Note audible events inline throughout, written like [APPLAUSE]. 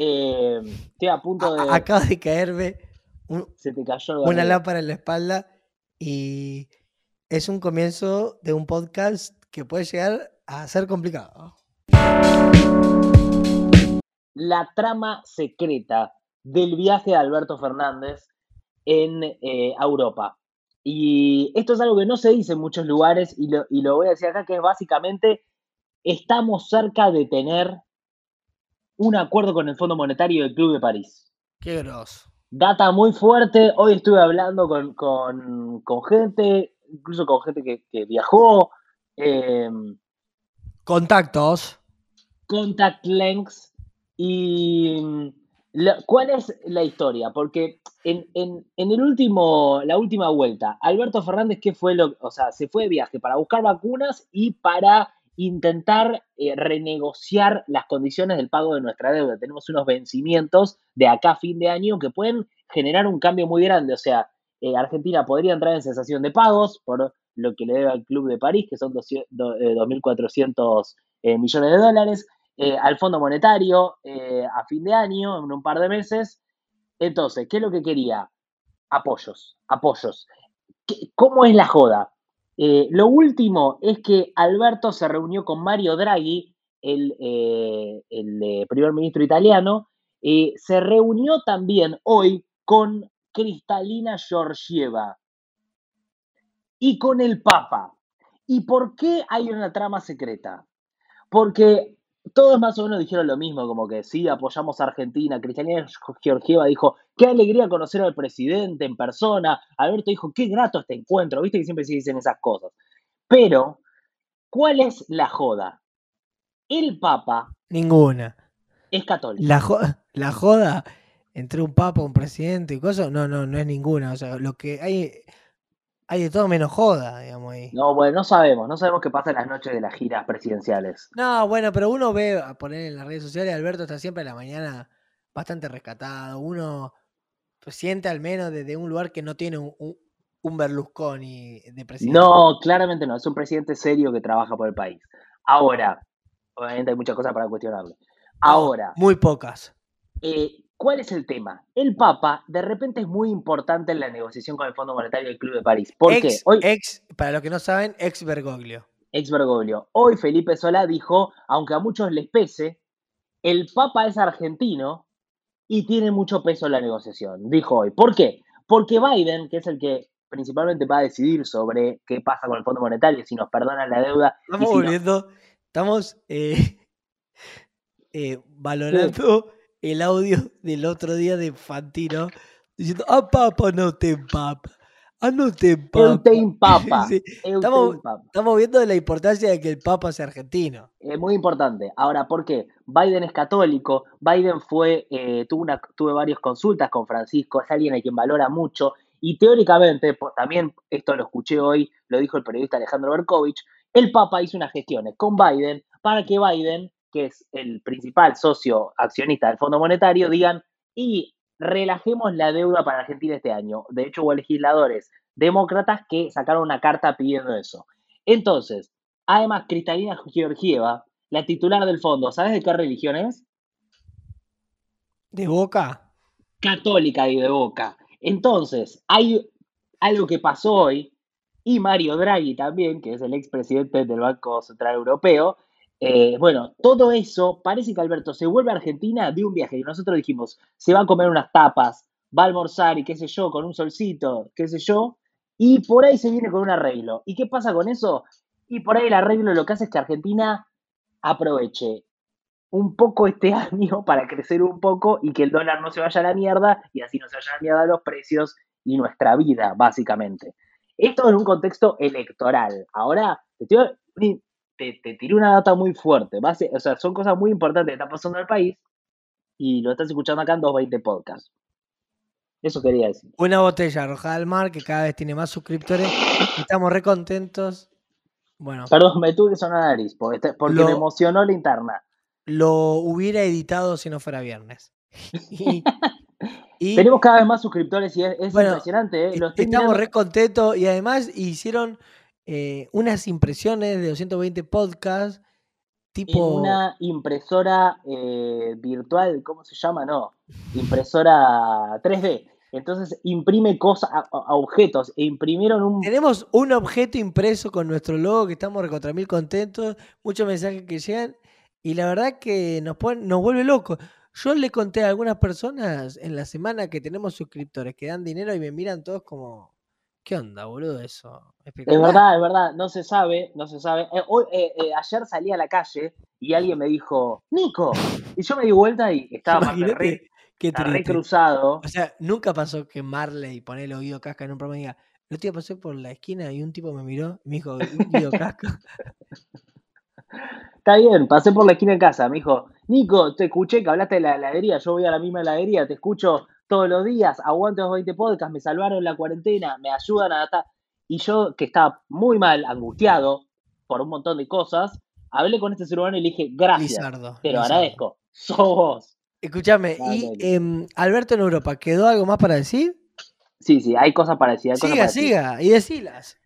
Eh, estoy a punto de. Acaba de caerme se te cayó una lámpara en la espalda y es un comienzo de un podcast que puede llegar a ser complicado. La trama secreta del viaje de Alberto Fernández en eh, Europa. Y esto es algo que no se dice en muchos lugares y lo, y lo voy a decir acá, que es básicamente estamos cerca de tener un acuerdo con el Fondo Monetario del Club de París. Qué grosso. Data muy fuerte. Hoy estuve hablando con, gente, incluso con gente que, viajó. Em, Contactos. Contact links. Y ¿cuál es la historia? Porque en, en, el último, la última vuelta, Alberto Fernández, ¿qué fue lo? O sea, se fue de viaje para buscar vacunas y para intentar eh, renegociar las condiciones del pago de nuestra deuda. Tenemos unos vencimientos de acá a fin de año que pueden generar un cambio muy grande. O sea, eh, Argentina podría entrar en cesación de pagos por lo que le debe al Club de París, que son 2.400 eh, millones de dólares, al Fondo Monetario a fin de año, en un par de meses. Entonces, ¿qué es lo que quería? Apoyos, apoyos. ¿Cómo es la joda? Eh, lo último es que Alberto se reunió con Mario Draghi, el, eh, eh, primer ministro italiano, se reunió también hoy con Cristalina Georgieva y con el Papa. ¿Y por qué hay una trama secreta? Porque todos más o menos dijeron lo mismo, como que sí, apoyamos a Argentina. Cristalina Georgieva dijo, qué alegría conocer al presidente en persona. Alberto dijo, qué grato este encuentro. Viste que siempre se dicen esas cosas. Pero, ¿cuál es la joda? El Papa. Ninguna. Es católico. La, joda, la joda entre un Papa, un presidente y cosas, no, no, no es ninguna. O sea, lo que hay hay de todo menos joda, digamos ahí. No, bueno, no sabemos, no sabemos qué pasa en las noches de las giras presidenciales. No, bueno, pero uno ve a poner en las redes sociales, Alberto está siempre en la mañana bastante rescatado, uno siente al menos desde un lugar que no tiene un, un, Berlusconi de presidente. No, claramente no, es un presidente serio que trabaja por el país. Ahora, obviamente hay muchas cosas para cuestionarle. Ahora. muy pocas. Eh, ¿Cuál es el tema? El Papa de repente es muy importante en la negociación con el Fondo Monetario del Club de París. ¿Por qué? Hoy, ex, para los que no saben, ex Bergoglio. Ex Bergoglio. Hoy Felipe Solá dijo, aunque a muchos les pese, el Papa es argentino y tiene mucho peso en la negociación. Dijo hoy. ¿Por qué? Porque Biden, que es el que principalmente va a decidir sobre qué pasa con el Fondo Monetario, si nos perdonan la deuda. Estamos volviendo, estamos eh, [LAUGHS] eh, valorando el audio del otro día de Fantino diciendo, ah, papa, no te empapa. Ah, no te empapa. te empapa. [LAUGHS] Estamos, estamos, viendo la importancia de que el papa sea argentino. Es muy importante. Ahora, ¿por qué? Biden es católico. Biden fue, eh, tuvo, una, tuve varias consultas con Francisco. Es alguien a quien valora mucho. Y teóricamente, también esto lo escuché hoy, lo dijo el periodista Alejandro Berkovich, el Papa hizo unas gestiones con Biden para que Biden que es el principal socio accionista del Fondo Monetario, digan, y relajemos la deuda para Argentina este año. De hecho, hubo legisladores demócratas que sacaron una carta pidiendo eso. Entonces, además, Cristalina Georgieva, la titular del fondo, ¿sabes de qué religión es? ¿De Boca? Católica y de Boca. Entonces, hay algo que pasó hoy, y Mario Draghi también, que es el expresidente del Banco Central Europeo, eh, bueno, todo eso, parece que Alberto se vuelve a Argentina de un viaje y nosotros dijimos, se va a comer unas tapas, va a almorzar y qué sé yo, con un solcito, qué sé yo, y por ahí se viene con un arreglo. ¿Y qué pasa con eso? Y por ahí el arreglo lo que hace es que Argentina aproveche un poco este [LAUGHS] año para crecer un poco y que el dólar no se vaya a la mierda y así no se vaya a la mierda los precios y nuestra vida, básicamente. Esto en un contexto electoral. Ahora, estoy te, te tiré una data muy fuerte. o sea, son cosas muy importantes que están pasando en el país y lo estás escuchando acá en 220 Podcasts. Eso quería decir. Una botella arrojada al mar que cada vez tiene más suscriptores. Estamos re contentos. Bueno. Perdón, me tuve que sonar nariz porque, me emocionó la interna. Lo hubiera editado si no fuera viernes. [LAUGHS] y, Tenemos cada vez más suscriptores y es, impresionante. ¿eh? estamos re contentos y además hicieron eh, unas impresiones de 220 podcasts tipo. En una impresora eh, virtual, ¿cómo se llama? No, impresora 3D. Entonces imprime cosas, a, a objetos, e imprimieron un... Tenemos un objeto impreso con nuestro logo que estamos recontra mil contentos, muchos mensajes que llegan y la verdad que nos, pone, nos vuelve locos. Yo le conté a algunas personas en la semana que tenemos suscriptores que dan dinero y me miran todos como, ¿qué onda, boludo? Eso. Es verdad, es verdad, no se sabe, no se sabe. Eh, hoy, eh, eh, ayer salí a la calle y alguien me dijo, Nico, y yo me di vuelta y estaba re, Qué cruzado. O sea, nunca pasó que Marley pone el oído casca en un programa y diga, el otro día pasé por la esquina y un tipo me miró y me dijo, oído casca. [LAUGHS] Está bien, pasé por la esquina de casa, me dijo, Nico, te escuché que hablaste de la heladería, yo voy a la misma heladería, te escucho todos los días, aguanto los 20 podcasts, me salvaron la cuarentena, me ayudan a adaptar. Y yo, que estaba muy mal, angustiado por un montón de cosas, hablé con este ser humano y le dije, gracias, te lo agradezco, sos vos. Escúchame, ¿y eh, Alberto en Europa, quedó algo más para decir? Sí, sí, hay cosas para decir. siga, siga, y decilas.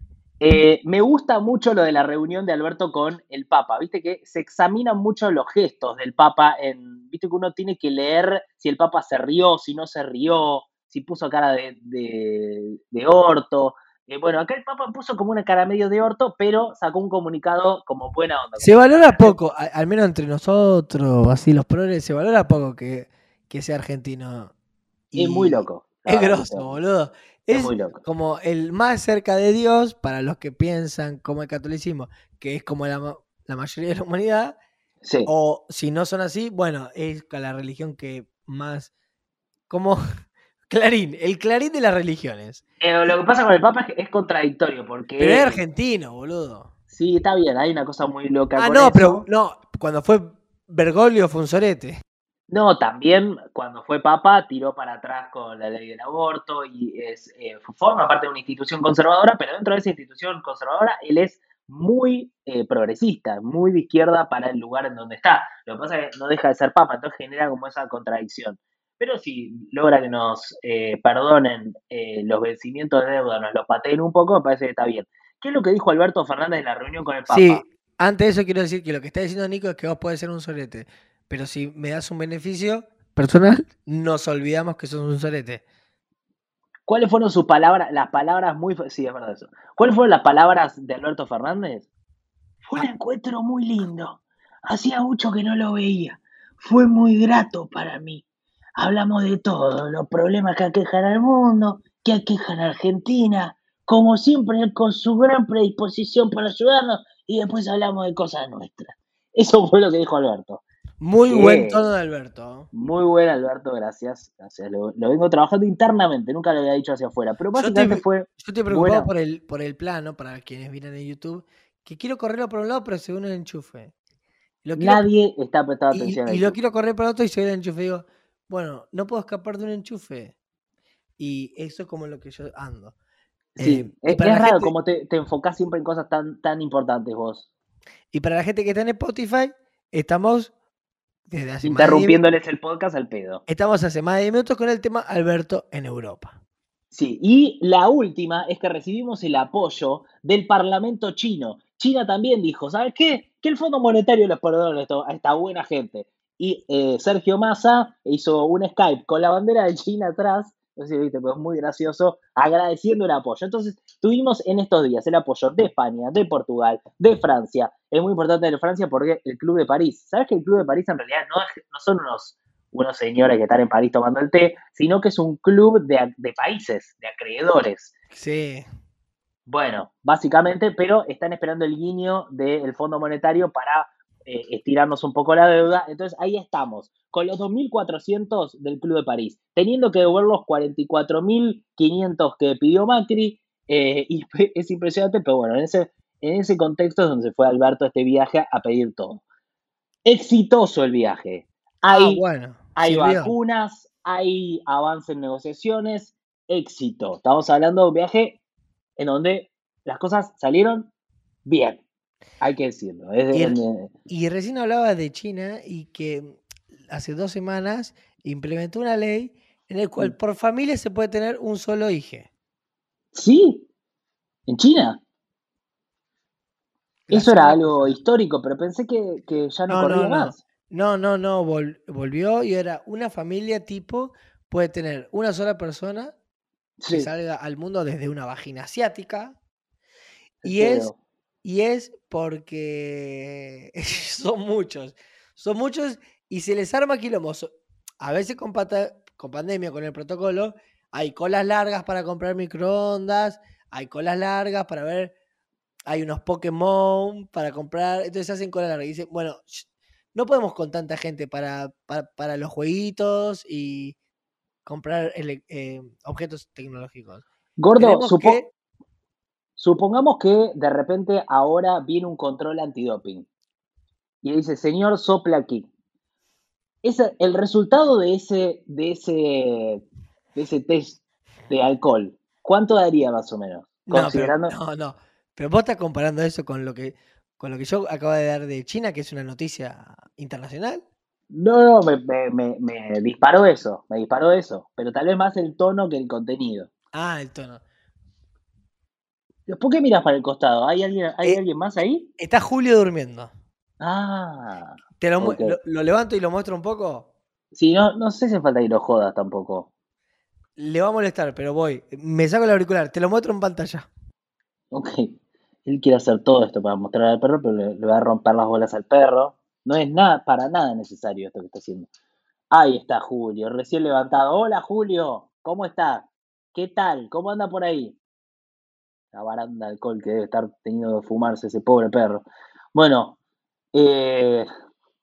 Eh, me gusta mucho lo de la reunión de Alberto con el Papa. Viste que se examinan mucho los gestos del Papa. En, Viste que uno tiene que leer si el Papa se rió, si no se rió, si puso cara de, de, orto. Eh, bueno, acá el Papa puso como una cara medio de orto, pero sacó un comunicado como buena onda. Se valora poco, al menos entre nosotros, así los progres, se valora poco que, que sea argentino. es muy loco. Es grosso, boludo. Es, como el más cerca de Dios para los que piensan como el catolicismo, que es como la, mayoría de la humanidad. O si no son así, bueno, es la religión que más. Como. [LAUGHS] Clarín, el clarín de las religiones. Eh, lo que pasa con el Papa es que es contradictorio, porque. Pero es argentino, boludo. Sí, está bien, hay una cosa muy loca. Ah, no, pero no, cuando fue Bergoglio fue un sorete. No, también cuando fue papa tiró para atrás con la ley del aborto y es, eh, forma parte de una institución conservadora, pero dentro de esa institución conservadora él es muy eh, progresista, muy de izquierda para el lugar en donde está. Lo que pasa es que no deja de ser papa, entonces genera como esa contradicción. Pero si logra que nos eh, perdonen los vencimientos de deuda, nos los pateen un poco, me parece que está bien. ¿Qué es lo que dijo Alberto Fernández en la reunión con el Papa? Sí, antes de eso quiero decir que lo que está diciendo Nico es que vos podés ser un solete. Pero si me das un beneficio personal, nos olvidamos que sos un sorete. ¿Cuáles fueron sus palabras, las palabras muy... Sí, es verdad eso. ¿Cuáles fueron las palabras de Alberto Fernández? Fue un encuentro muy lindo. Hacía mucho que no lo veía. Fue muy grato para mí. Hablamos de todo, los problemas que aquejan al mundo, que aquejan a Argentina, como siempre con su gran predisposición para ayudarnos, y después hablamos de cosas nuestras. Eso fue lo que dijo Alberto. Muy buen tono de Alberto. Muy buen Alberto, gracias. Lo, vengo trabajando internamente, nunca lo había dicho hacia afuera. Pero básicamente fue. Yo estoy preocupado por el, por el plano, para quienes vienen en YouTube, que quiero correrlo por un lado, pero según el enchufe. Nadie está prestando atención. Y, y lo quiero correr por otro y según el enchufe digo, bueno, no puedo escapar de un enchufe. Y eso es como lo que yo ando. Sí, eh, es, raro como te, te enfocás siempre en cosas tan, tan importantes vos. Y para la gente que está en Spotify, estamos Interrumpiéndoles el podcast al pedo. Estamos hace más de 10 minutos con el tema Alberto en Europa. Sí, y la última es que recibimos el apoyo del Parlamento chino. China también dijo, ¿sabes qué? Que el Fondo Monetario les perdone a esta buena gente. Y eh, Sergio Massa hizo un Skype con la bandera de China atrás no sé si viste, pero es muy gracioso, agradeciendo el apoyo. Entonces, tuvimos en estos días el apoyo de España, de Portugal, de Francia. Es muy importante de Francia porque el Club de París, ¿sabes que el Club de París en realidad no, no son unos, unos señores que están en París tomando el té, sino que es un club de, de países, de acreedores? Sí. Bueno, básicamente, pero están esperando el guiño del Fondo Monetario para eh, estirarnos un poco la deuda. Entonces ahí estamos, con los 2.400 del Club de París, teniendo que devolver los 44.500 que pidió Macri. Eh, y [LAUGHS] es impresionante, pero bueno, en ese, en ese contexto es donde se fue Alberto este viaje a pedir todo. Exitoso el viaje. Hay, ah, hay vacunas, hay avance en negociaciones, éxito. Estamos hablando de un viaje en donde las cosas salieron bien. Hay que decirlo. y, recién hablaba de China y que hace dos semanas implementó una ley en la cual por familia se puede tener un solo hijo. Sí, en China. Eso era algo histórico, pero pensé que, que ya no, No, no, corría no. más. No, no, no, vol- volvió y era una familia tipo, puede tener una sola persona que salga al mundo desde una vagina asiática y es. Y es porque [LAUGHS] son muchos, son muchos y se les arma quilombo. A veces con, pata- con pandemia, con el protocolo, hay colas largas para comprar microondas, hay colas largas para ver, hay unos Pokémon para comprar, entonces hacen cola larga y dicen, bueno, no podemos con tanta gente para, para, para los jueguitos y comprar ele- eh, objetos tecnológicos. Gordo, Tenemos supo- que supongamos que de repente ahora viene un control antidoping y dice, señor, sopla aquí. Ese, el resultado de ese, de ese, de ese test de alcohol, ¿cuánto daría más o menos? No, pero, Considerando. no, no. Pero vos estás comparando eso con lo que con lo que yo acabo de dar de China, que es una noticia internacional. No, no, me, me- me- me disparó eso, me disparó eso, pero tal vez más el tono que el contenido. Ah, el tono. ¿Por qué miras para el costado? ¿Hay alguien, hay Eh, alguien más ahí? Está Julio durmiendo. Ah, Te lo, lo, lo levanto y lo muestro un poco. Sí, no, no sé si falta que lo jodas tampoco. Le va a molestar, pero voy. Me saco el auricular, te lo muestro en pantalla. Ok. Él quiere hacer todo esto para mostrar al perro, pero le, le va a romper las bolas al perro. No es nada, para nada necesario esto que está haciendo. Ahí está Julio, recién levantado. Hola Julio, ¿cómo está? ¿Qué tal? ¿Cómo anda por ahí? La baranda de alcohol que debe estar teniendo que fumarse ese pobre perro. Bueno, eh,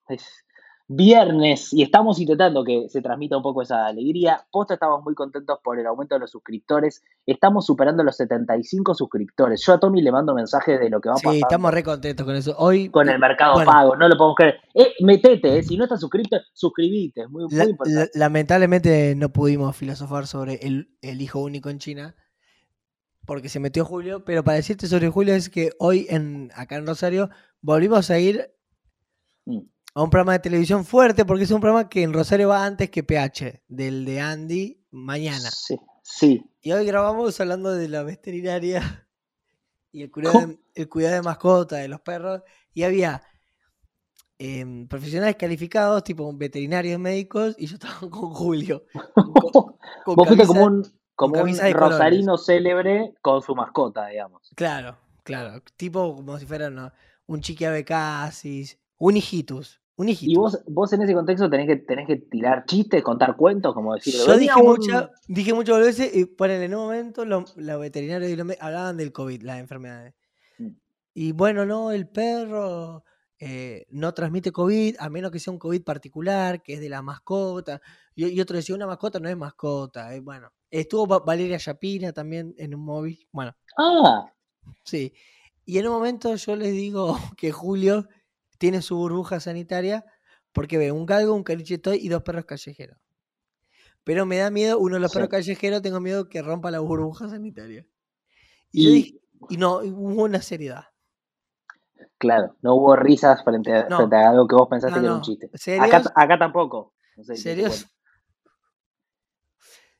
es viernes y estamos intentando que se transmita un poco esa alegría. Posta estamos muy contentos por el aumento de los suscriptores. Estamos superando los 75 suscriptores. Yo a Tommy le mando mensajes de lo que va Sí, pasando estamos re contentos con eso. Hoy, con el mercado bueno, pago, no lo podemos creer. Eh, metete, eh, si no estás suscrito, suscribite, es muy, muy la- importante. la- lamentablemente no pudimos filosofar sobre el, el hijo único en China. Porque se metió Julio. Pero para decirte sobre Julio es que hoy en, acá en Rosario volvimos a ir Mm. a un programa de televisión fuerte. Porque es un programa que en Rosario va antes que PH. Del de Andy mañana. Sí, sí. Y hoy grabamos hablando de la veterinaria [LAUGHS] y el cuidado, de, el cuidado de mascota, de los perros. Y había em, profesionales calificados, tipo veterinarios médicos, y yo estaba [LAUGHS] con Julio. [LAUGHS] Con, co- con Vos fuiste como un, como un colores. rosarino célebre con su mascota, digamos. Claro, claro. Tipo como si fuera un chiquiabecasis, un hijitus. Un Y hijitus. vos, vos en ese contexto tenés que, tenés que tirar chistes, contar cuentos, como decir, Yo dije, un- mucha, dije muchas veces y ponele, en un momento lo- los veterinarios y los hablaban del COVID, las enfermedades. Mm. Y bueno, no, el perro eh, no transmite COVID, a menos que sea un COVID particular, que es de la mascota. Y, y otro decía, una mascota no es mascota. eh, bueno, estuvo Va- Valeria Yapina también en un móvil. Bueno, Ah, sí. Y en un momento yo les digo [LAUGHS] que Julio tiene su burbuja sanitaria porque ve un galgo, un carichetoy y dos perros callejeros. Pero me da miedo, uno de los Sí. perros callejeros, tengo miedo que rompa la burbuja sanitaria. Y, yo Y- dije, y no, hubo una seriedad. claro, no hubo risas frente a, No. frente a algo que vos pensaste No, que era un chiste. ¿Serios? Acá, acá tampoco. Sé ¿Serios?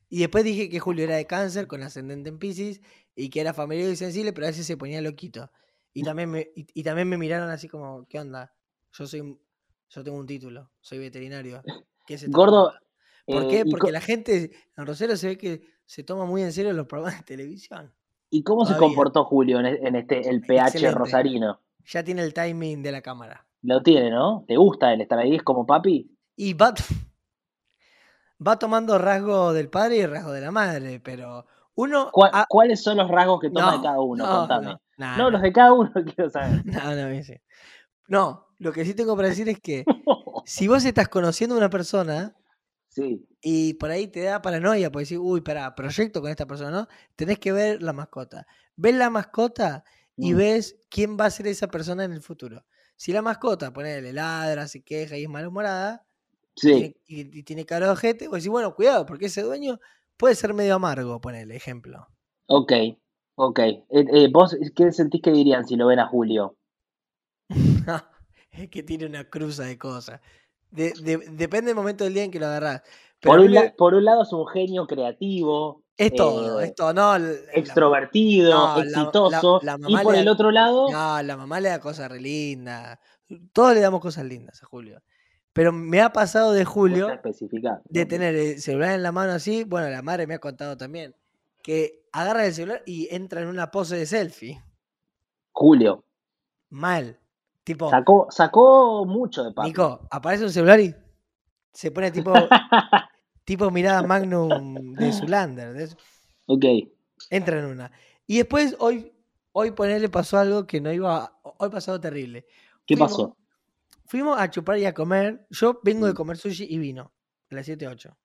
Y después dije que Julio era de cáncer con ascendente en Pisces y que era familiar y sensible, pero a veces se ponía loquito. Y también me, y, y también me miraron así como, ¿qué onda? Yo soy yo tengo un título, soy veterinario. ¿Qué se Gordo, tomando?". ¿Por eh, qué? Porque la gente en Rosario se ve que se toma muy en serio los programas de televisión. ¿Y cómo se comportó Julio en, e- este el PH Excelente. rosarino? Ya tiene el timing de la cámara. Lo tiene, ¿no? ¿Te gusta él estar ahí? ¿Es como papi? Y t- [LAUGHS] va tomando rasgo del padre y rasgo de la madre, pero uno... ¿Cuál- ¿Cuáles son los rasgos que toma de cada uno? no, Contame. no, los de cada uno [LAUGHS] quiero saber. [LAUGHS] No, no, ese. No, lo que sí tengo para decir es que [LAUGHS] si vos estás conociendo a una persona sí, y por ahí te da paranoia, porque decir, uy, pará, proyecto con esta persona, ¿no? Tenés que ver la mascota. Ves la mascota y Mm. ves quién va a ser esa persona en el futuro. Si la mascota, ponele, ladra, se queja y es malhumorada, sí. y, y tiene cara de ojete, vos decís, bueno, cuidado, porque ese dueño puede ser medio amargo, ponele, ejemplo. Ok, ok. Eh, eh, ¿Vos qué sentís que dirían si lo ven a Julio? [LAUGHS] es que tiene una cruza de cosas. De- de- depende del momento del día en que lo agarrás. Pero Por un, me- la- por un lado es un genio creativo, Es todo, eh, es todo. No, la- extrovertido, no, exitoso. la- y por le el otro lado, No, la mamá le da cosas re lindas. Todos le damos cosas lindas a Julio. Pero me ha pasado de Julio de tener el celular en la mano así. Bueno, la madre me ha contado también. Que agarra el celular y entra en una pose de selfie. Julio. Mal. Tipo, Sacó, sacó mucho de Papi. Nico, aparece un celular y se pone tipo, [LAUGHS] tipo mirada Magnum de Zulander. de ok. Entra en una. Y después hoy, hoy ponerle pasó algo que no iba. a- Hoy pasó algo terrible. ¿Qué Fuimos- pasó? Fuimos a chupar y a comer. Yo vengo de Mm. comer sushi y vino. A las 7, 8.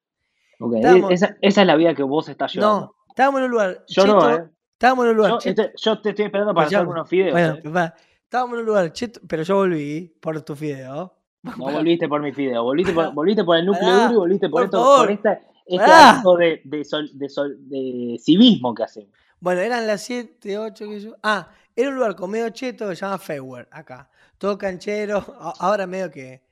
Ok, Estábamos- Esa, esa es la vida que vos estás llevando. No, estábamos en un lugar. Yo no, ¿eh? Estábamos en un lugar. Yo, cheto- este- yo te estoy esperando para hacer Escuchame, unos videos. bueno, ¿eh? papá, estábamos en un lugar cheto, pero yo volví por tu fideo. No [LAUGHS] volviste por mi video, volviste por, [LAUGHS] volviste por el núcleo Pará, duro y volviste por, por esto, favor. por esta, este acto de, de, sol- de, sol- de civismo que hacemos. Bueno, eran las 7, 8, que yo. Ah, era un lugar con medio cheto que se llama Feuer, acá. Todo canchero. Ahora medio que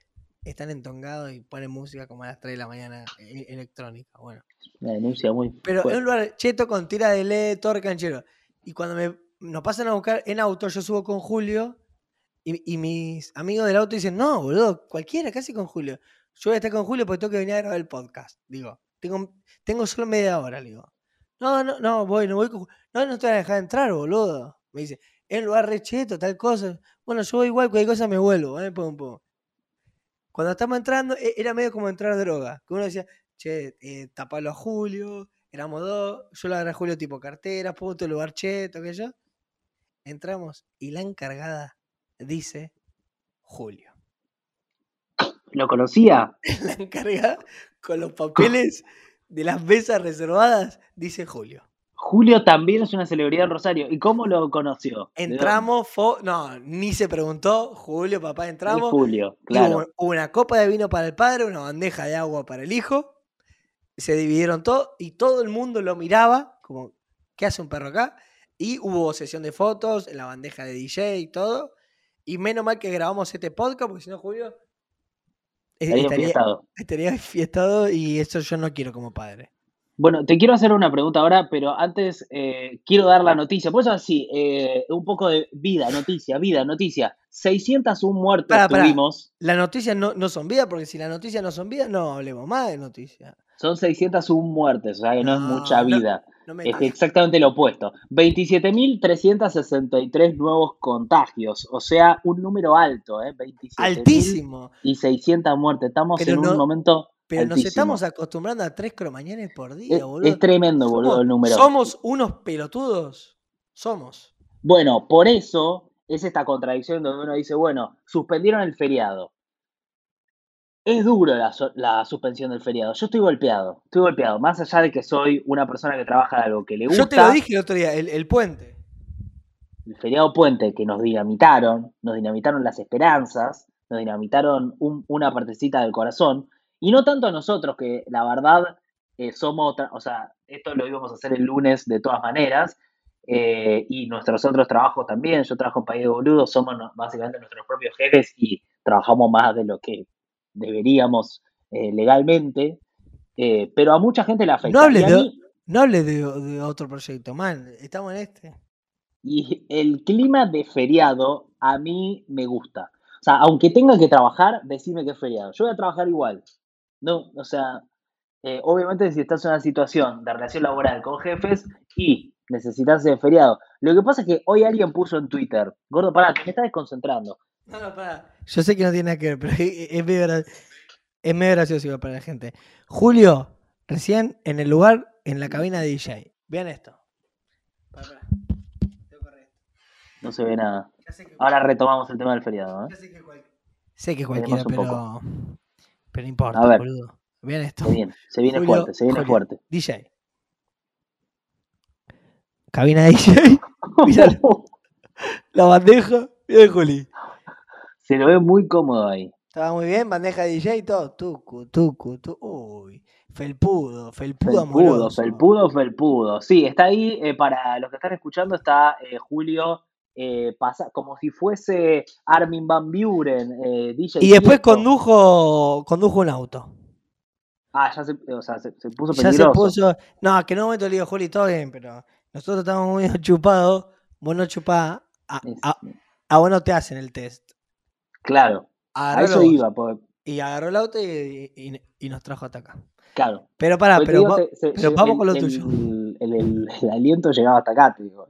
están entongados y ponen música como a las 3 de la mañana e- electrónica. Bueno. Una denuncia muy Pero fuerte. un lugar cheto con tira de LED, todo canchero. Y cuando me, nos pasan a buscar en auto, yo subo con Julio y, y mis amigos del auto dicen, no, boludo, cualquiera, casi con Julio. Yo voy a estar con Julio porque tengo que venir a grabar el podcast. Digo, tengo, tengo solo media hora, digo. No, no, no, voy, no voy con Ju- No, no te van a dejar entrar, boludo. Me dice, es un lugar re cheto, tal cosa. Bueno, yo voy igual, cualquier cosa me vuelvo, ¿eh? Pum, pum. Cuando estamos entrando, e- era medio como entrar droga. Que uno decía, che, eh, tapalo a Julio, éramos dos, yo le agarré a Julio tipo cartera, punto, lugar cheto, que yo. Entramos y la encargada dice Julio. ¿Lo conocía? [LAUGHS] La encargada con los papeles de las mesas reservadas dice Julio. Julio también es una celebridad en Rosario. ¿Y cómo lo conoció? Entramos, no, ni se preguntó, Julio, papá, entramos. Julio, claro. Hubo una copa de vino para el padre, una bandeja de agua para el hijo. Se dividieron todo y todo el mundo lo miraba como, ¿qué hace un perro acá? Y hubo sesión de fotos, en la bandeja de DJ y todo. Y menos mal que grabamos este podcast, porque si no, Julio eh, Estaría estaría fiestado y eso yo no quiero como padre. Bueno, te quiero hacer una pregunta ahora, pero antes eh, quiero dar la noticia. Por eso así, eh, un poco de vida, noticia, vida, noticia. 601 muertes Pará, pará. tuvimos. Las noticias no, no son vida, porque si las noticias no son vida, no hablemos más de noticias. Son 601 muertes, o sea que no, es mucha vida. No Es exactamente lo opuesto. 27.363 nuevos contagios, o sea, un número alto, ¿eh? 27.000 altísimo. Y 600 muertes. Estamos Pero en un momento Pero nos estamos acostumbrando a tres cromañones por día, Es, boludo. es tremendo, boludo, somos, el número. somos unos pelotudos. Somos. Bueno, por eso es esta contradicción donde uno dice, bueno, suspendieron el feriado. Es duro la suspensión del feriado. Yo estoy golpeado, estoy golpeado. Más allá de que soy una persona que trabaja de algo que le gusta. Yo te lo dije el otro día, el, el puente. el feriado puente que nos dinamitaron, nos dinamitaron las esperanzas, nos dinamitaron un- una partecita del corazón, y no tanto a nosotros, que la verdad eh, somos, otra- o sea, esto lo íbamos a hacer el lunes de todas maneras, eh, y nuestros otros trabajos también, yo trabajo en País de Boludos, somos básicamente nuestros propios jefes y trabajamos más de lo que deberíamos eh, legalmente, eh, pero a mucha gente le afecta. No hables de, mí- no hables de, de otro proyecto, man. Estamos en este. Y el clima de feriado a mí me gusta. O sea, aunque tenga que trabajar, decime que es feriado. Yo voy a trabajar igual. No, o sea, eh, obviamente si estás en una situación de relación laboral con jefes y necesitas de feriado. Lo que pasa es que hoy alguien puso en Twitter, gordo, pará, te me estás desconcentrando. No, no, pará. Yo sé que no tiene nada que ver, pero [LAUGHS] es, medio, gra- es medio gracioso igual para la gente. Julio, recién en el lugar, en la cabina de DJ. Vean esto. Pará, pará. No se ve nada. Ahora retomamos el tema del feriado. ¿eh? ya sé que cual- sé que Veremos cualquiera, pero. Pero no importa, A ver. boludo. Vean esto. Se viene, se viene Julio, fuerte, se viene Julio, fuerte. DJ. Cabina de DJ. Míralo. La bandeja. Mira Juli. se lo ve muy cómodo ahí. Estaba muy bien, bandeja de DJ y todo. Tucu, tucu, tu. Uy. Felpudo, felpudo, Felpudo, amoroso. felpudo, felpudo. Sí, está ahí, eh, para los que están escuchando, está eh, Julio, eh, pasa, como si fuese Armin Van Buren, eh, DJ. Y después Tiesto. condujo, condujo un auto. Ah, ya se, o sea, se, se puso Ya se peligroso. puso. No, que no le digo, Juli, todo bien, pero nosotros estamos muy [LAUGHS] chupados. Vos no chupás. A, a, a vos no te hacen el test. claro, a eso iba, Y agarró el auto y, y- y nos trajo hasta acá. claro. Pero pará, pero, digo, va- se- se- pero vamos el- con lo el- tuyo. El, el- el aliento llegaba hasta acá, te digo.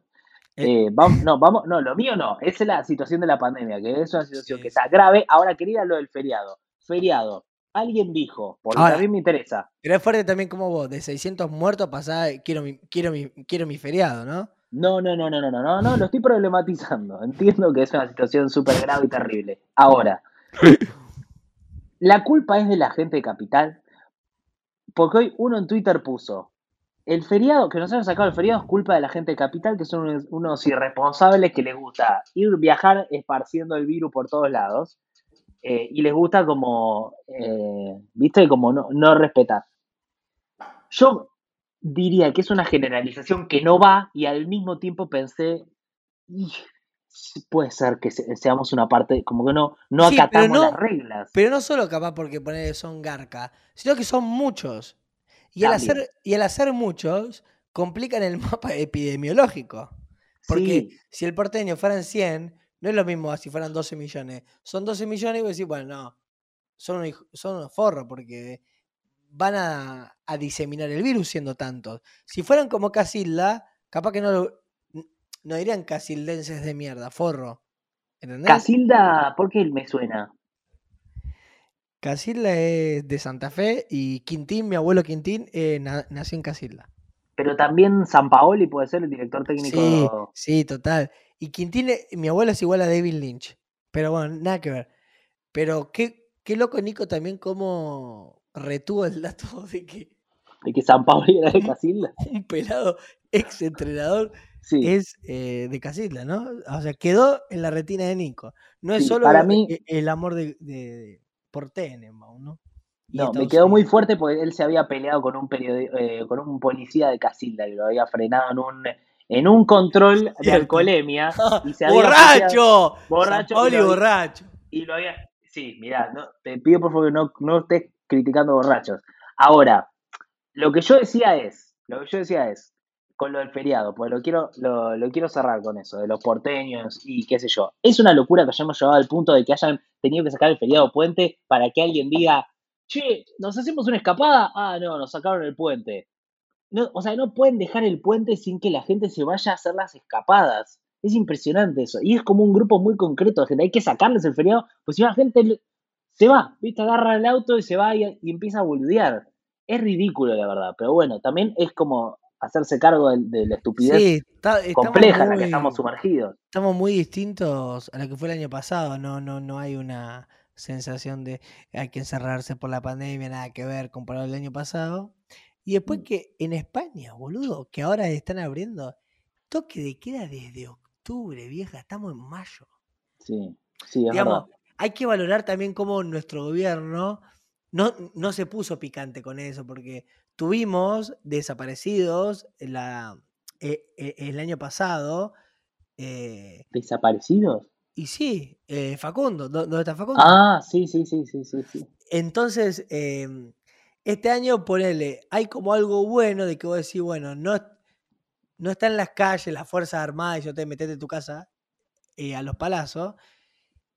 Eh, Eh, vamos, no, vamos, no, lo mío no, esa es la situación de la pandemia, que es una situación Sí, que está grave. Ahora quería lo del feriado. Feriado. Alguien dijo, porque Ahora. también me interesa. Pero es fuerte también como vos, de 600 muertos pasá, quiero mi, quiero mi, quiero mi feriado, ¿no? No, no, no, no, no, no, no, no, lo estoy problematizando. [LAUGHS] Entiendo que es una situación súper grave y terrible. Ahora, [LAUGHS] la culpa es de la gente de Capital, porque hoy uno en Twitter puso, el feriado, que nos hayan sacado el feriado es culpa de la gente de Capital, que son unos, irresponsables que les gusta ir viajar esparciendo el virus por todos lados, eh, y les gusta como, eh, viste, como no, no respetar. Yo diría que es una generalización que no va y al mismo tiempo pensé, "Y, sí, puede ser que se- seamos una parte, como que no, no Sí, pero acatamos no- las reglas. Pero no solo capaz porque poner son garca, sino que son muchos. Y al, hacer, y al hacer muchos, complican el [LAUGHS] mapa epidemiológico. Porque Sí, si el porteño fueran 100, no es lo mismo si fueran 12 millones. Son 12 millones y vos decís, bueno, no, son unos, son unos forros porque van a, a diseminar el virus siendo tantos. Si fueran como Casilda, capaz que no, no dirían casildenses de mierda, forro. ¿Entendés? Casilda, ¿por qué me suena? Casilda es de Santa Fe y Quintín, mi abuelo Quintín, eh, na- nació en Casilda. Pero también San Paoli puede ser el director técnico. Sí, sí, total. Y Quintín, eh, mi abuelo es igual a David Lynch. Pero bueno, nada que ver. Pero qué, qué loco, Nico, también cómo retuvo el dato [LAUGHS] de que de que San Paoli era de Casilda. un pelado ex entrenador Sí, es eh, de Casilda, ¿no? O sea, quedó en la retina de Nico. No es Sí, solo para mí- el amor de, de- por Tenenbaum, ¿no? Y no, me quedó muy fuerte porque él se había peleado con un eh, con un policía de Casilda y lo había frenado en un en un control [LAUGHS] de alcoholemia y se había ¡Borracho! Borracho, San Paoli y lo- borracho. y lo había sí, mirá, no, te pido por favor que no, no estés criticando borrachos. Ahora, lo que yo decía es, lo que yo decía es con lo del feriado, pues lo quiero, lo, quiero cerrar con eso, de los porteños y qué sé yo. Es una locura que hayamos llegado al punto de que hayan tenido que sacar el feriado puente para que alguien diga, che, ¿nos hacemos una escapada? Ah, no, nos sacaron el puente. No, o sea, no pueden dejar el puente sin que la gente se vaya a hacer las escapadas. Es impresionante eso. Y es como un grupo muy concreto de gente. Hay que sacarles el feriado, pues si la gente se va, ¿viste? Agarra el auto y se va y, y empieza a boludear. Es ridículo, la verdad. Pero bueno, también es como hacerse cargo de, de la estupidez Sí, está- estamos compleja en la que estamos sumergidos. estamos muy distintos a lo que fue el año pasado. No, no, no hay una sensación de hay que encerrarse por la pandemia, nada que ver comparado al año pasado. Y después Mm. que en España, boludo, que ahora están abriendo toque de queda desde octubre, vieja, estamos en mayo. Sí, sí, es Digamos, verdad. hay que valorar también cómo nuestro gobierno no, no se puso picante con eso, porque tuvimos desaparecidos la, e- e- el año pasado. eh, ¿Desaparecidos? y sí, eh, Facundo, ¿dó- ¿dónde está Facundo? Ah, sí, sí, sí, sí, sí, sí. Entonces, em, este año ponele, hay como algo bueno de que vos decís, bueno, no, no están las calles, las Fuerzas Armadas, y yo te metete en tu casa eh, a los palazos.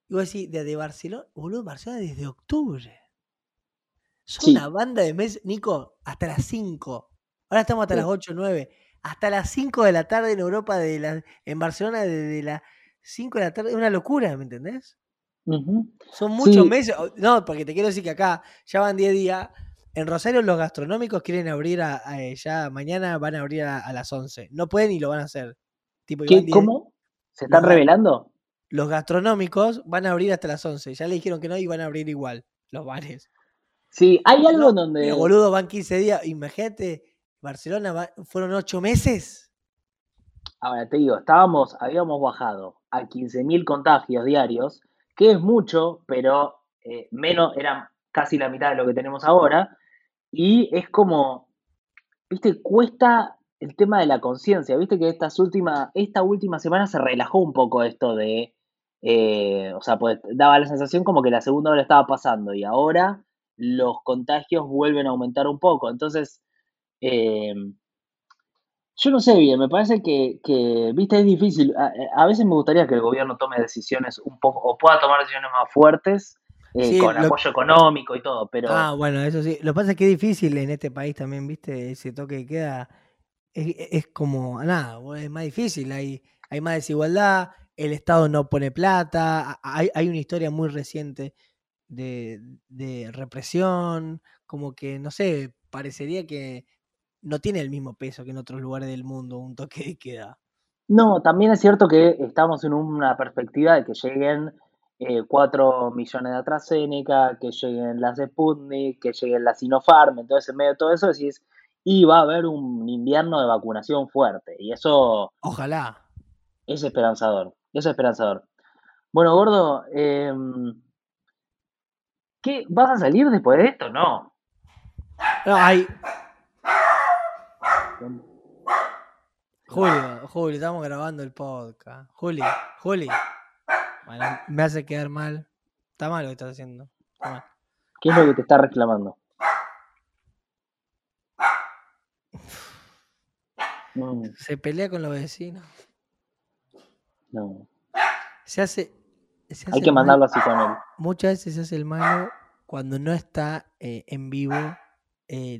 Y vos decís, desde Barcelona, boludo, Barcelona desde octubre. Son Sí. una banda de meses, Nico, hasta las 5. Ahora estamos hasta Sí. las 8, 9. Hasta las 5 de la tarde en Europa, de la, en Barcelona, desde las 5 de la tarde. Es una locura, ¿me entendés? Son muchos Sí. meses. No, porque te quiero decir que acá ya van 10 días. En Rosario los gastronómicos quieren abrir a, a- eh, ya mañana van a abrir a, a las 11. No pueden y lo van a hacer. Tipo, ¿Qué, 10 ¿Cómo? ¿Se están Los- revelando? Los gastronómicos van a abrir hasta las 11. Ya le dijeron que no y van a abrir igual los bares. Sí, hay algo No, donde... Pero boludo, van 15 días. Imagínate, Barcelona va- fueron 8 meses. Ahora te digo, estábamos, habíamos bajado a 15.000 contagios diarios, que es mucho, pero eh, menos, eran casi la mitad de lo que tenemos ahora, y es como, viste, cuesta el tema de la conciencia, viste que estas últimas, esta última semana se relajó un poco esto de, eh, o sea, pues daba la sensación como que la segunda hora estaba pasando, y ahora los contagios vuelven a aumentar un poco. Entonces, eh, yo no sé bien, me parece que, que, viste, es difícil. A, a, veces me gustaría que el gobierno tome decisiones un poco, o pueda tomar decisiones más fuertes, eh, Sí, con lo- apoyo económico y todo, pero Ah, bueno, eso sí. Lo que pasa es que es difícil en este país también, ¿viste? Ese toque de queda es, es como, nada, es más difícil. Hay, hay más desigualdad, el Estado no pone plata, hay, hay una historia muy reciente de, de represión, como que, no sé, parecería que no tiene el mismo peso que en otros lugares del mundo un toque de queda. no, también es cierto que estamos en una perspectiva de que lleguen eh, 4 millones de AstraZeneca, que lleguen las Sputnik, que lleguen las Sinopharm, entonces en medio de todo eso decís, y va a haber un invierno de vacunación fuerte, y eso Ojalá. es esperanzador, es esperanzador. Bueno, Gordo, em, ¿qué? ¿Vas a salir después de esto? No. No, hay, Julio, Julio, estamos grabando el podcast. Juli, Juli. Bueno, me hace quedar mal. Está mal lo que estás haciendo. Está mal. ¿Qué es lo que te está reclamando? Se pelea con los vecinos. no. Se hace. Se Hay que mandarlo así con él. Muchas veces se hace el malo cuando no está eh, en vivo el,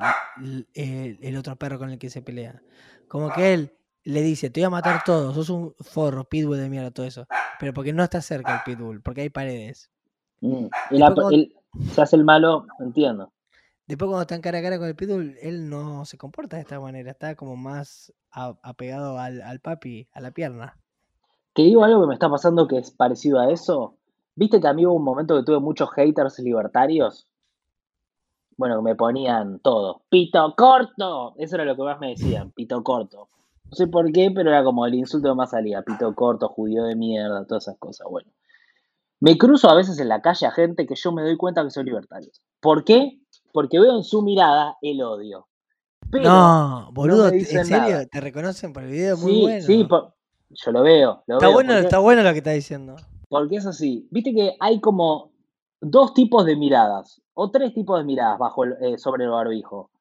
el- el otro perro con el que se pelea. Como que él le dice, te voy a matar todo, sos un forro, pitbull de mierda, todo eso. Pero porque no está cerca el pitbull, porque hay paredes. Mm, él, Después ap- cuando- él se hace el malo, entiendo. Después cuando está en cara a cara con el pitbull, él no se comporta de esta manera, está como más a- apegado al, al papi, a la pierna. Te digo algo que me está pasando que es parecido a eso. ¿Viste que a mí hubo un momento que tuve muchos haters libertarios? Bueno, me ponían todo. ¡Pito corto! Eso era lo que más me decían, pito corto. No sé por qué, pero era como el insulto que más salía. Pito corto, judío de mierda, todas esas cosas. Bueno. Me cruzo a veces en la calle a gente que yo me doy cuenta que son libertarios. ¿Por qué? Porque veo en su mirada el odio. Pero no, boludo, me ¿te- dicen ¿en serio? nada. ¿Te reconocen por el video? Muy sí, bueno. sí, por- yo lo veo. Lo está, veo, bueno porque- está bueno lo que está diciendo. Porque es así. Viste que hay como dos tipos de miradas, o tres tipos de miradas bajo el- eh, sobre el barbijo.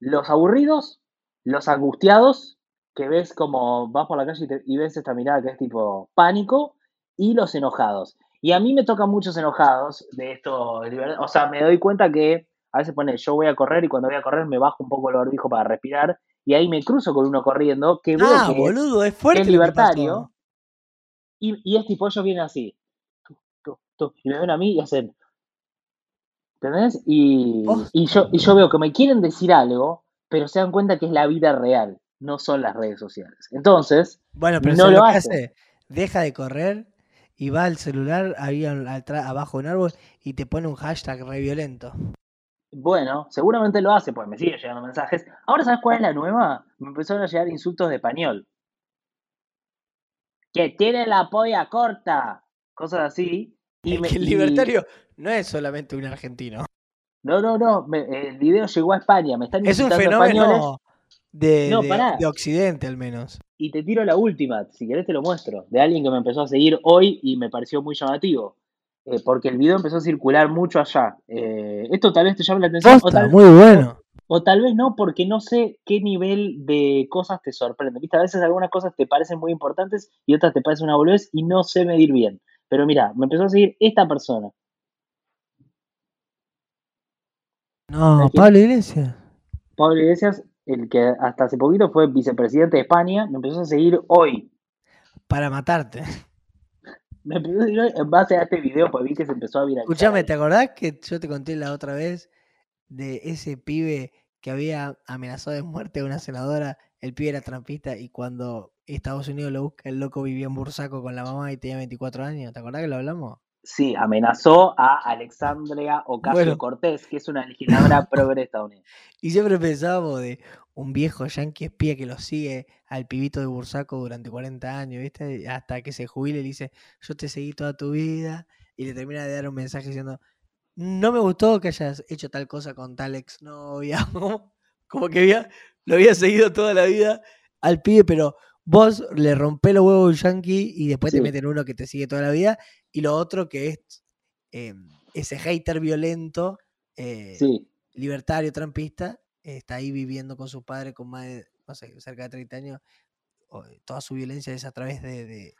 Los aburridos, los angustiados, que ves como vas por la calle y, te- y ves esta mirada que es tipo pánico, y los enojados. Y a mí me tocan muchos enojados de esto, o sea, me doy cuenta que a veces pone, yo voy a correr y cuando voy a correr me bajo un poco el barbijo para respirar, y ahí me cruzo con uno corriendo que veo Ah, boludo, es que fuerte. es que libertario, y, y es tipo, ellos vienen así. tu, tu, tu, y me ven a mí y hacen. ¿Entendés? Y, y, yo, y yo veo que me quieren decir algo, pero se dan cuenta que es la vida real, no son las redes sociales. Entonces, Bueno, pero no ¿sabes lo que hace? Deja de correr y va al celular ahí atrás- abajo de un árbol y te pone un hashtag re violento. Bueno, seguramente lo hace, pues me siguen llegando mensajes. Ahora, ¿sabes cuál es la nueva? Me empezaron a llegar insultos de español. Que tiene la polla corta. Cosas así. Y Es me- que el y- libertario no es solamente un argentino. No, no, no. me- el video llegó a España. Me están Es un españoles. fenómeno de, No, de- pará. de Occidente al menos. Y te tiro la última, si querés te lo muestro, de alguien que me empezó a seguir hoy y me pareció muy llamativo. eh, porque el video empezó a circular mucho allá. Eh, esto tal vez te llame la atención o tal, muy bueno. o tal vez no, porque no sé qué nivel de cosas te sorprende. ¿Viste? A veces algunas cosas te parecen muy importantes y otras te parecen una boludez y no sé medir bien. Pero mira, me empezó a seguir esta persona. No, Pablo Iglesias. Pablo Iglesias, el que hasta hace poquito fue vicepresidente de España, me empezó a seguir hoy. Para matarte. [LAUGHS] Me en base a este video, pues vi que se empezó a viralizar. Escuchame. ¿te acordás que yo te conté la otra vez de ese pibe que había amenazado de muerte a una senadora? El pibe era trampista y cuando Estados Unidos lo busca, el loco vivía en Bursaco con la mamá y tenía 24 años. ¿Te acordás que lo hablamos? Sí, amenazó a Alexandria Ocasio Bueno. Cortés, que es una legisladora [LAUGHS] progre estadounidense. Y siempre pensábamos de un viejo yankee espía que lo sigue al pibito de Bursaco durante 40 años, ¿viste? Hasta que se jubile y le dice, yo te seguí toda tu vida. Y le termina de dar un mensaje diciendo, no me gustó que hayas hecho tal cosa con tal exnovia. [LAUGHS] Como, como que había, lo había seguido toda la vida al pibe, pero vos le rompés los huevos a un yankee y después te Sí. meten uno que te sigue toda la vida. Y lo otro que es eh, ese hater violento eh, Sí. libertario, trampista, está ahí viviendo con su padre con más de, no sé, cerca de 30 años. o- Toda su violencia es a través de, de- de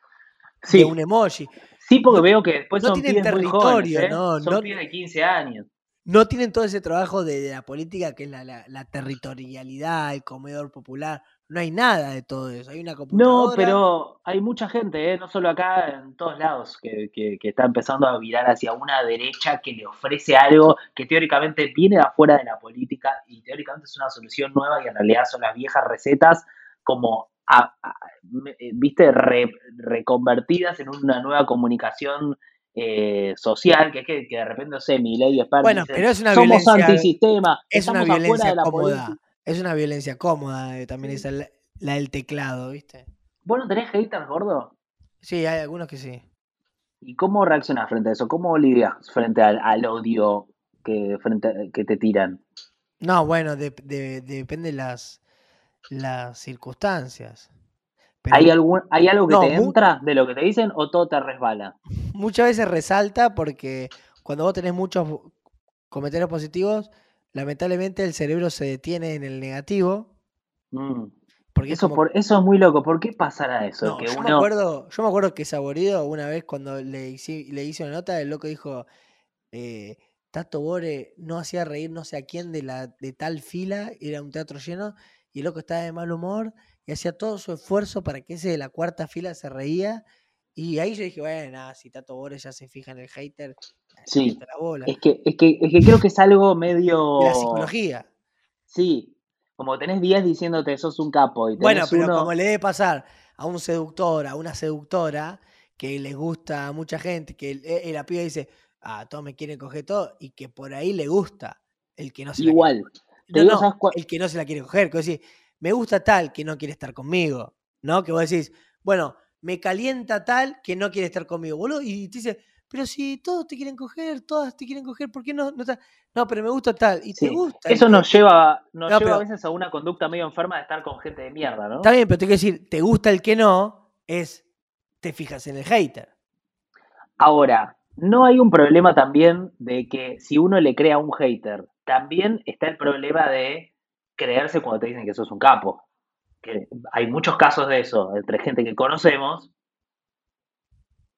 Sí, un emoji. sí, porque no- veo que después no son tienen pibes muy jóvenes, territorio, ¿eh? no, Son no- pibes de 15 años. No tienen todo ese trabajo de, de la política que es la, la- la territorialidad, el comedor popular. No hay nada de todo eso. Hay una No, computadora. pero hay mucha gente, ¿eh? no solo acá, en todos lados, que, que- que está empezando a virar hacia una derecha que le ofrece algo que teóricamente viene de afuera de la política y teóricamente es una solución nueva y en realidad son las viejas recetas como, a- a- eh, viste, re- reconvertidas en una nueva comunicación eh, social, que es que, que de repente, no sé, mi ley Bueno, pero es una somos violencia. antisistema, Es una estamos afuera de la política. Es una violencia cómoda eh, también Sí. esa, la, la del teclado, ¿viste? ¿Vos no tenés haters, gordo? Sí, hay algunos que sí. ¿Y cómo reaccionas frente a eso? ¿Cómo lidias frente al, al odio que, frente, que te tiran? No, bueno, de- de- depende las, las circunstancias. Pero ¿Hay, algún, ¿Hay algo que No, te entra de lo que te dicen o todo te resbala? muchas veces resalta porque cuando vos tenés muchos comentarios positivos, lamentablemente el cerebro se detiene en el negativo. Mm. Porque es Eso, como por, eso es muy loco. ¿Por qué pasará eso? No, que yo, me acuerdo, yo me acuerdo que Saborido, una vez cuando le hice, le hice una nota, el loco dijo, eh, Tato Bore no hacía reír no sé a quién de, la, de tal fila, era un teatro lleno, y el loco estaba de mal humor y hacía todo su esfuerzo para que ese de la cuarta fila se reía. Y ahí yo dije, bueno, si Tato Bore ya se fija en el hater, Sí. le la bola. Es que, es, que, es que creo que es algo medio... Y la psicología. Sí. Como tenés 10 diciéndote sos un capo y tenés Bueno, pero uno... como le debe pasar a un seductor, a una seductora, que les gusta a mucha gente, que el- eh, la piba dice, ah, todos me quieren coger todo, y que por ahí le gusta el que no se la quiere Igual. coger. Te No, digo, no, ¿sabes cuál? el que no se la quiere coger, que vos decís, me gusta tal que no quiere estar conmigo, ¿no? Que vos decís, bueno, me calienta tal que no quiere estar conmigo, boludo, y te dice, pero si todos te quieren coger, todas te quieren coger, ¿por qué no? No, pero me gusta tal, y te gusta. Eso nos lleva, nos No, lleva a veces a una conducta medio enferma de estar con gente de mierda, ¿no? Está bien, pero te quiero decir, te gusta el que no, es, te fijas en el hater. Ahora, no hay un problema también de que si uno le crea a un hater, también está el problema de creerse cuando te dicen que sos un capo. Que hay muchos casos de eso entre gente que conocemos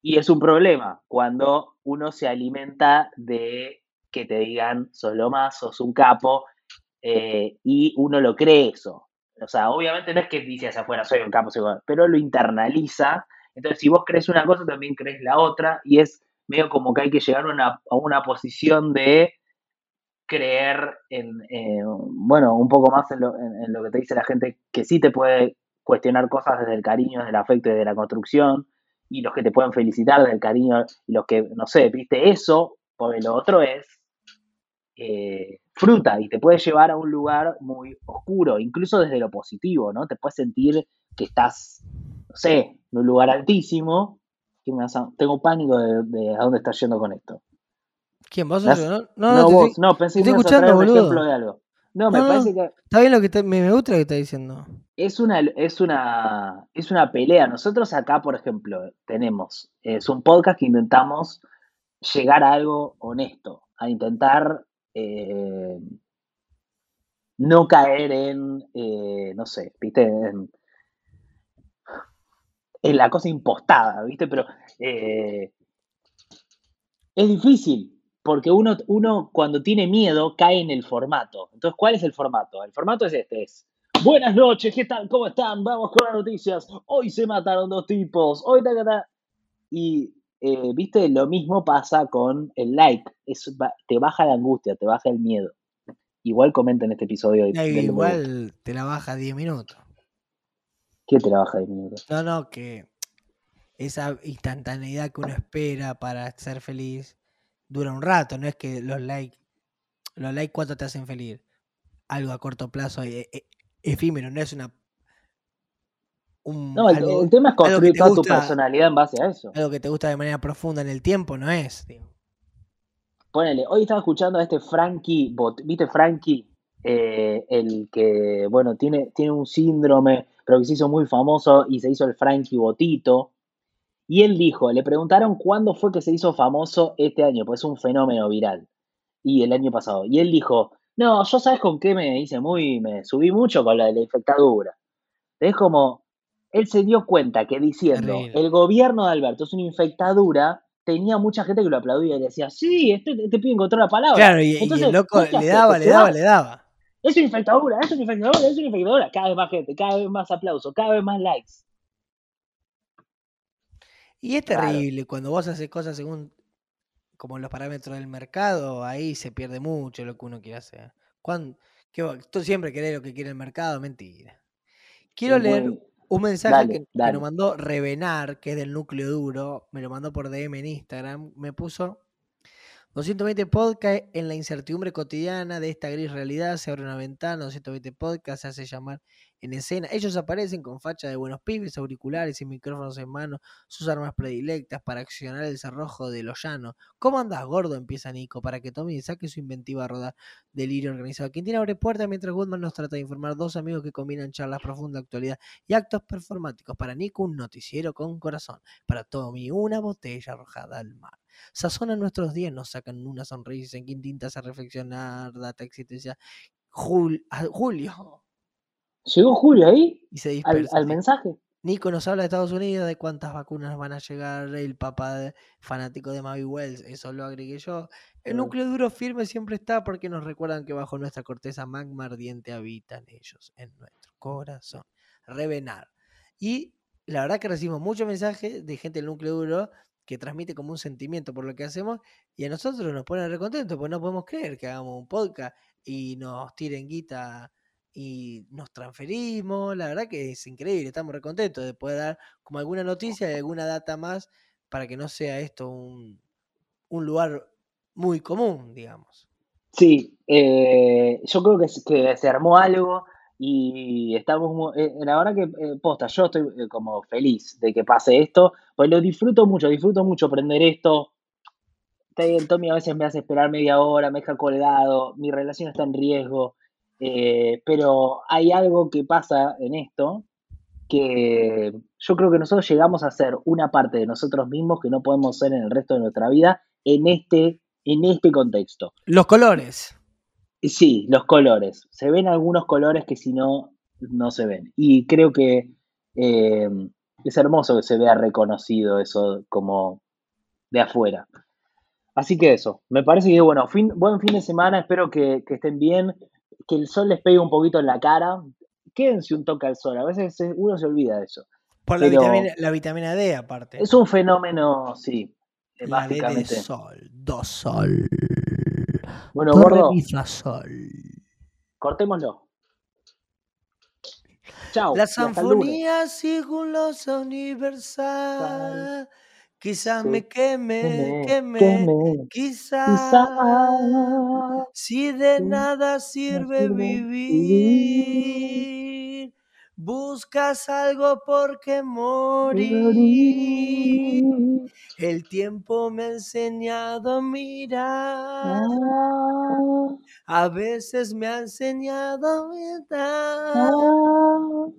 y es un problema cuando uno se alimenta de que te digan sos lo más, sos un capo eh, y uno lo cree eso. O sea, obviamente no es que dice hacia afuera soy un capo, soy un- pero lo internaliza. Entonces, si vos crees una cosa, también crees la otra y es medio como que hay que llegar a una, a una posición de creer en, eh, bueno, un poco más en lo, en- en lo que te dice la gente, que sí te puede cuestionar cosas desde el cariño, desde el afecto y desde la construcción, y los que te pueden felicitar desde el cariño, y los que, no sé, viste eso, porque lo otro es eh, fruta y te puede llevar a un lugar muy oscuro, incluso desde lo positivo, ¿no? Te puedes sentir que estás, no sé, en un lugar altísimo, que me vas a- tengo pánico de, de a dónde estás yendo con esto. ¿Quién? ¿Vos Las- sos yo? No, no, No, no, vos, no, pensé que ibas a traer escuchando, un boludo. ejemplo de algo. No, me No, parece que Está bien lo que te- me, me gusta lo que estás diciendo. es una, es una, es una pelea. Nosotros acá, por ejemplo, tenemos, es un podcast que intentamos llegar a algo honesto, a intentar eh, no caer en, eh, no sé, viste, en, en la cosa impostada, viste, pero eh, es difícil. Porque uno, uno cuando tiene miedo cae en el formato. Entonces, ¿cuál es el formato? El formato es este, es Buenas noches, ¿qué tal? ¿Cómo están? Vamos con las noticias. Hoy se mataron dos tipos. Hoy ta, ta, ta. Y, eh, viste, lo mismo pasa con el like. Es, te baja la angustia, te baja el miedo. Igual comenten este episodio. de- igual te la baja 10 minutos. ¿Qué te la baja de miedo? No, no, que esa instantaneidad que uno espera para ser feliz dura un rato. No es que los likes, los likes cuánto te hacen feliz. Algo a corto plazo, e- e- efímero, no es una. Un, No, el, algo, el tema es construir toda tu personalidad en base a eso. algo que te gusta de manera profunda en el tiempo, no es. digo. Ponele, hoy estaba escuchando a este Frankie, Bot- ¿viste Frankie? Eh, el que, bueno, tiene, tiene un síndrome, pero que se hizo muy famoso y se hizo el Frankie Botito. Y él dijo, le preguntaron cuándo fue que se hizo famoso este año, pues es un fenómeno viral. y el año pasado. Y él dijo, no, yo sabes con qué me hice muy, me subí mucho con la de la infectadura. Es como, él se dio cuenta que diciendo, el gobierno de Alberto es una infectadura, tenía mucha gente que lo aplaudía y decía, sí, este, este pibe encontró la palabra. Claro, y, y Entonces, el loco ¿vos qué le daba, ¿Te le daba, le daba. Es una infectadura, es una infectadura, es una infectadura. Cada vez más gente, cada vez más aplausos, cada vez más likes. Y es Claro. terrible cuando vos haces cosas según como los parámetros del mercado, ahí se pierde mucho lo que uno quiere hacer. Cuando, tú siempre querés lo que quiere el mercado, mentira. Quiero leer muy- un mensaje Dale, que, que dale. nos mandó Revenar, que es del núcleo duro, me lo mandó por DM en Instagram, me puso 220 podcast en la incertidumbre cotidiana de esta gris realidad, se abre una ventana, 220 podcast se hace llamar en escena. Ellos aparecen con facha de buenos pibes, auriculares y micrófonos en mano, sus armas predilectas para accionar el cerrojo de los llanos. ¿Cómo andás, gordo? Empieza Nico, para que tome y saque su inventiva a rodar delirio organizado. Quintín abre puerta mientras Goodman nos trata de informar dos amigos que combinan charlas profundas, actualidad y actos performáticos. Para Nico, un noticiero con corazón. Para Tommy, una botella arrojada al mar. Sazonan nuestros días, nos sacan una sonrisa. En Quintín te hace reflexionar, data existencia. Jul- Julio. ¿Llegó Julio ahí? Y se ¿Al, dispersa. al mensaje? Nico nos habla de Estados Unidos, de cuántas vacunas van a llegar, el papá de- fanático de Mavi Wells, eso lo agregué yo. El núcleo duro firme siempre está porque nos recuerdan que bajo nuestra corteza magma ardiente habitan ellos en nuestro corazón. Revenar. Y la verdad que recibimos muchos mensajes de gente del núcleo duro que transmite como un sentimiento por lo que hacemos y a nosotros nos pone recontentos porque no podemos creer que hagamos un podcast y nos tiren guita y nos transferimos. La verdad que es increíble, estamos recontentos de poder dar como alguna noticia y alguna data más para que no sea esto un, un lugar muy común, digamos. Sí, eh, yo creo que, que se armó algo y estamos, eh, la verdad que, eh, posta, yo estoy eh, como feliz de que pase esto, pues lo disfruto mucho, disfruto mucho aprender esto. Está bien, Tommy a veces me hace esperar media hora, me deja colgado, mi relación está en riesgo, pero hay algo que pasa en esto que yo creo que nosotros llegamos a ser una parte de nosotros mismos que no podemos ser en el resto de nuestra vida en este, en este contexto. Los colores. Sí, los colores. Se ven algunos colores que si no, no se ven. Y creo que eh, es hermoso que se vea reconocido eso como de afuera. Así que eso, me parece que bueno, fin, buen fin de semana, espero que, que estén bien, que el sol les pegue un poquito en la cara. Quédense un toque al sol, a veces uno se olvida de eso. Por la, vitamina, la vitamina D aparte. Es un fenómeno, sí, la D de básicamente. sol. Do sol. Bueno, Do, re, gordo, sol. cortémoslo. Chao. La sinfonía siglos universal. Quizás Sí. me queme, Queme, queme, quizás. quizá. Si de nada sirve vivir, buscas algo por qué morir. El tiempo me ha enseñado a mirar, Ah, a veces me ha enseñado a mirar. ah,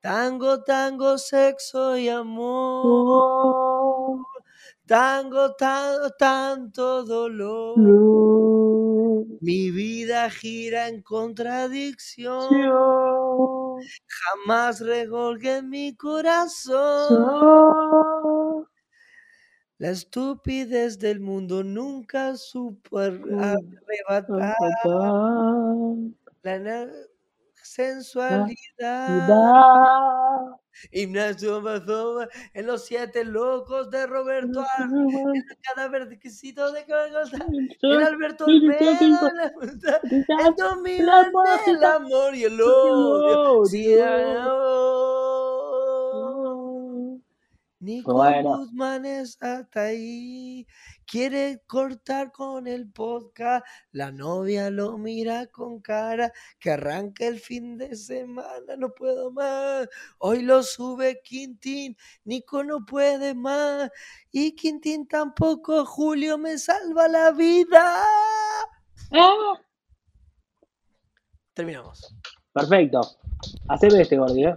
Tango, tango, sexo y amor. oh, Tango, tango, tanto dolor. Mi vida gira en contradicción. Jamás revolgué mi corazón. La estupidez del mundo nunca supo ar- arrebatar la sensualidad. Ignacio Mazoma en los siete locos de Roberto Ar- el cadáver exquisito de el Alberto Olmedo, la- el música, amor y el odio. Nico Bueno. Guzmán es hasta ahí. Quiere cortar con el podcast. La novia lo mira con cara que arranca el fin de semana. No puedo más. Hoy lo sube Quintín. Nico no puede más. Y Quintín tampoco. Julio me salva la vida. Ah, Terminamos. Perfecto. Haceme este, gordi, ¿eh?